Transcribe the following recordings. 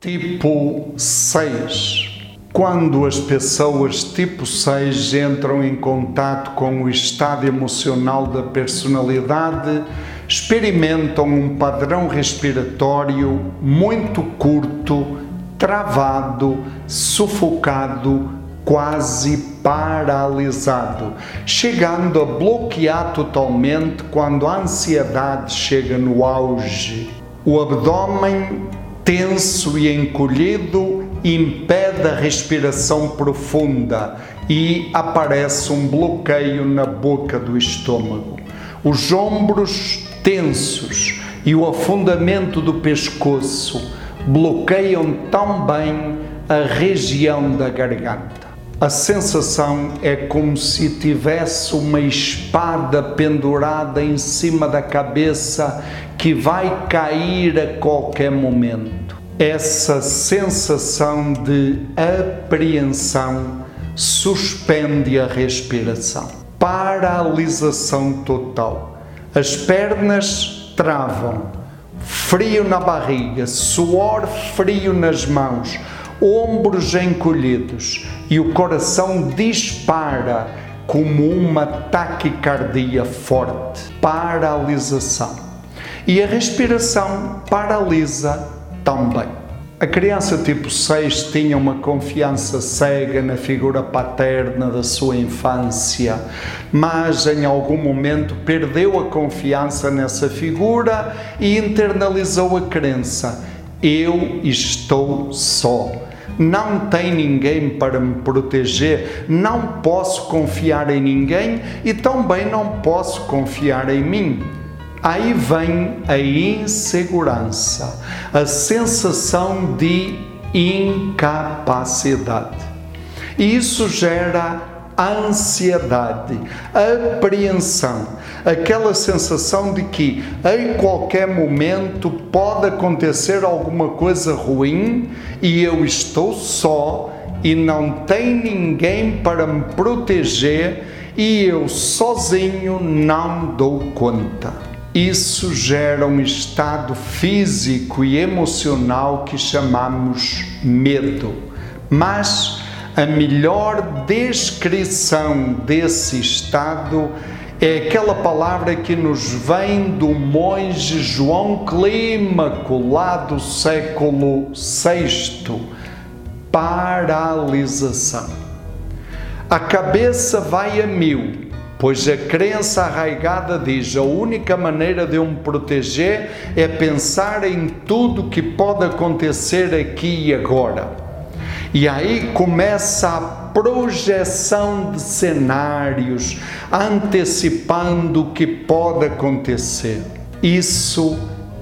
Tipo 6. Quando as pessoas tipo 6 entram em contato com o estado emocional da personalidade, experimentam um padrão respiratório muito curto, travado, sufocado, quase paralisado, chegando a bloquear totalmente quando a ansiedade chega no auge. O abdômen tenso e encolhido impede a respiração profunda e aparece um bloqueio na boca do estômago. Os ombros tensos e o afundamento do pescoço bloqueiam também a região da garganta. A sensação é como se tivesse uma espada pendurada em cima da cabeça que vai cair a qualquer momento. Essa sensação de apreensão suspende a respiração. Paralisação total. As pernas travam, frio na barriga, suor frio nas mãos, ombros encolhidos e o coração dispara como uma taquicardia forte, paralisação. E a respiração paralisa também. A criança tipo 6 tinha uma confiança cega na figura paterna da sua infância, mas em algum momento perdeu a confiança nessa figura e internalizou a crença: eu estou só não tem ninguém para me proteger, não posso confiar em ninguém e também não posso confiar em mim. Aí vem a insegurança, a sensação de incapacidade. E isso gera ansiedade, apreensão, aquela sensação de que em qualquer momento pode acontecer alguma coisa ruim e eu estou só e não tem ninguém para me proteger e eu sozinho não dou conta. Isso gera um estado físico e emocional que chamamos medo. Mas a melhor descrição desse estado é aquela palavra que nos vem do monge João Clímaco, lá do século VI: paralisação. A cabeça vai a mil, pois a crença arraigada diz: a única maneira de eu me proteger é pensar em tudo que pode acontecer aqui e agora. E aí começa a projeção de cenários, antecipando o que pode acontecer. Isso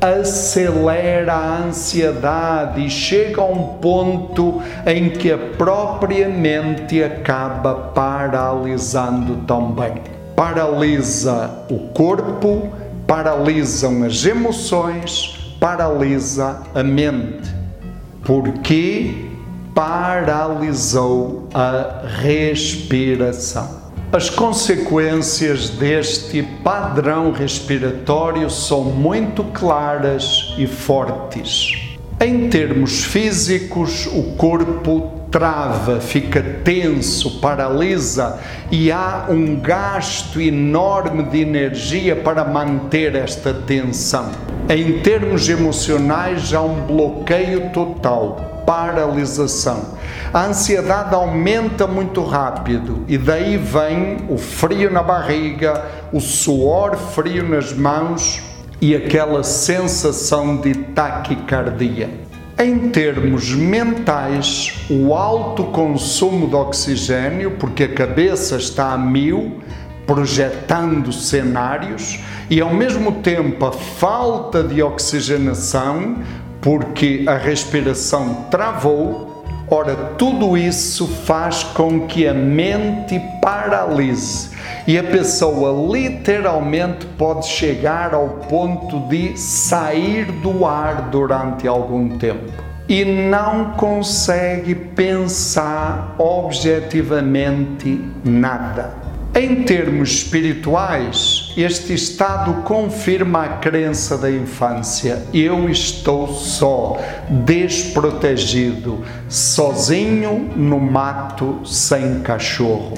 acelera a ansiedade e chega a um ponto em que a própria mente acaba paralisando também. Paralisa o corpo, paralisam as emoções, paralisa a mente. Porque paralisou a respiração. As consequências deste padrão respiratório são muito claras e fortes. Em termos físicos, o corpo trava, fica tenso, paralisa e há um gasto enorme de energia para manter esta tensão. Em termos emocionais, há um bloqueio total paralisação. A ansiedade aumenta muito rápido e daí vem o frio na barriga, o suor frio nas mãos e aquela sensação de taquicardia. Em termos mentais, o alto consumo de oxigênio, porque a cabeça está a mil, projetando cenários, e ao mesmo tempo a falta de oxigenação porque a respiração travou. Ora, tudo isso faz com que a mente paralise e a pessoa literalmente pode chegar ao ponto de sair do ar durante algum tempo e não consegue pensar objetivamente nada. Em termos espirituais, este estado confirma a crença da infância: eu estou só, desprotegido, sozinho no mato, sem cachorro.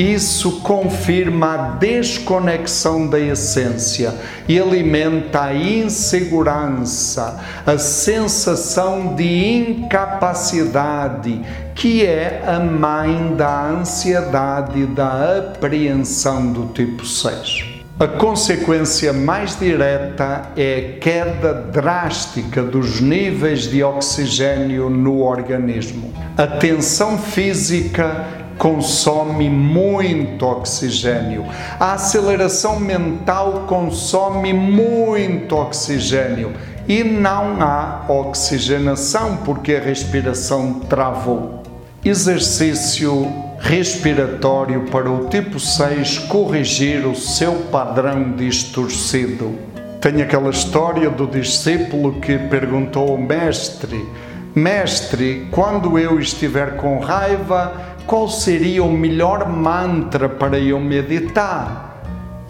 Isso confirma a desconexão da essência e alimenta a insegurança, a sensação de incapacidade, que é a mãe da ansiedade e da apreensão do tipo 6. A consequência mais direta é a queda drástica dos níveis de oxigênio no organismo. A tensão física consome muito oxigênio. A aceleração mental consome muito oxigênio e não há oxigenação porque a respiração travou. Exercício respiratório para o tipo 6 corrigir o seu padrão distorcido. Tem aquela história do discípulo que perguntou ao mestre: Mestre, quando eu estiver com raiva, qual seria o melhor mantra para eu meditar?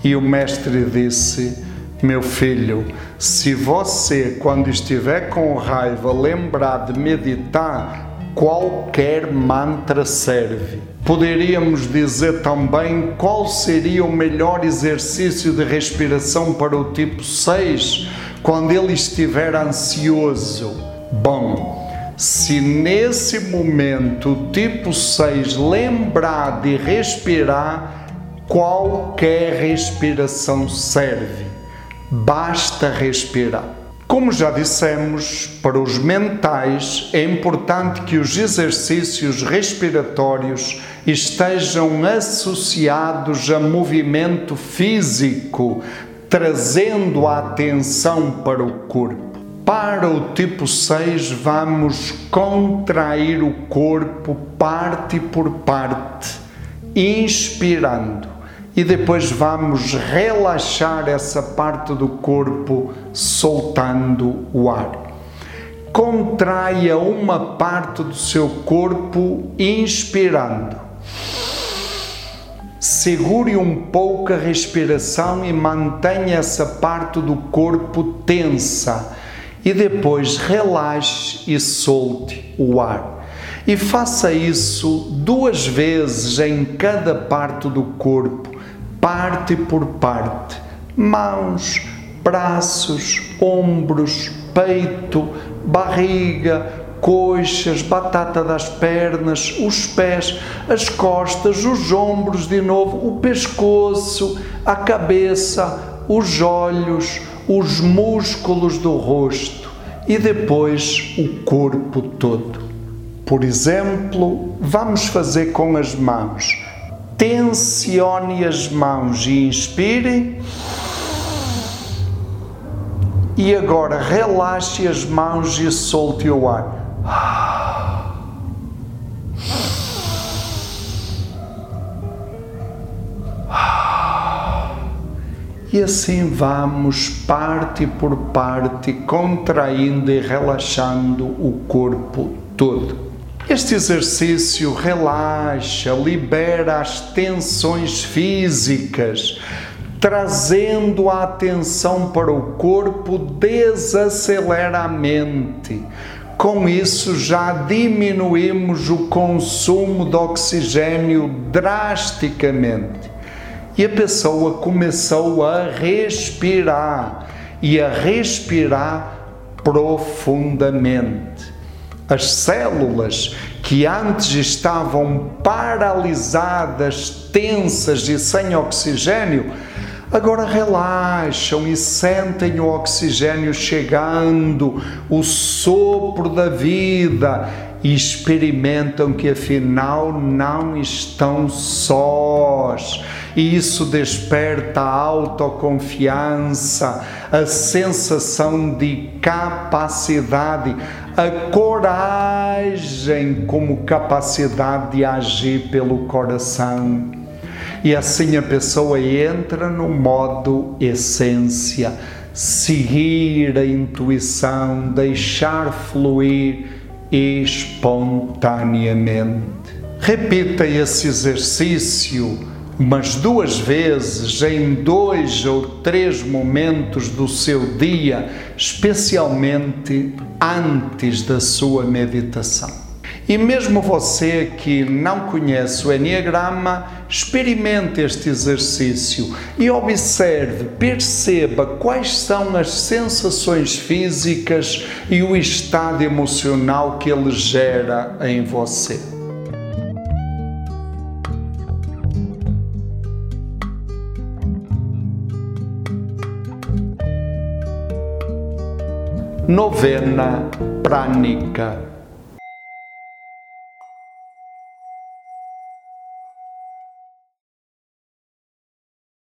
E o mestre disse: Meu filho, se você, quando estiver com raiva, lembrar de meditar, qualquer mantra serve. Poderíamos dizer também qual seria o melhor exercício de respiração para o tipo 6 quando ele estiver ansioso. Bom, se nesse momento o tipo 6 lembrar de respirar, qualquer respiração serve. Basta respirar. Como já dissemos, para os mentais é importante que os exercícios respiratórios estejam associados a movimento físico, trazendo a atenção para o corpo. Para o tipo 6, vamos contrair o corpo parte por parte, inspirando, e depois vamos relaxar essa parte do corpo, soltando o ar. Contraia uma parte do seu corpo, inspirando. Segure um pouco a respiração e mantenha essa parte do corpo tensa e depois relaxe e solte o ar. E faça isso duas vezes em cada parte do corpo, parte por parte: mãos, braços, ombros, peito, barriga, coxas, batata das pernas, os pés, as costas, os ombros de novo, o pescoço, a cabeça, os olhos, os músculos do rosto e depois o corpo todo. Por exemplo, vamos fazer com as mãos. Tensione as mãos e inspire. E agora relaxe as mãos e solte o ar. E assim vamos parte por parte, contraindo e relaxando o corpo todo. Este exercício relaxa, libera as tensões físicas, trazendo a atenção para o corpo, desacelera a mente. Com isso, já diminuímos o consumo de oxigênio drasticamente e a pessoa começou a respirar e a respirar profundamente. As células que antes estavam paralisadas, tensas e sem oxigênio, agora relaxam e sentem o oxigênio chegando, o sopro da vida e experimentam que afinal não estão sós e isso desperta a autoconfiança, a sensação de capacidade, a coragem como capacidade de agir pelo coração. E assim a pessoa entra no modo essência, seguir a intuição, deixar fluir espontaneamente. Repita esse exercício umas duas vezes em dois ou três momentos do seu dia, especialmente antes da sua meditação. E mesmo você que não conhece o Enneagrama, experimente este exercício e observe, perceba quais são as sensações físicas e o estado emocional que ele gera em você. Novena Prânica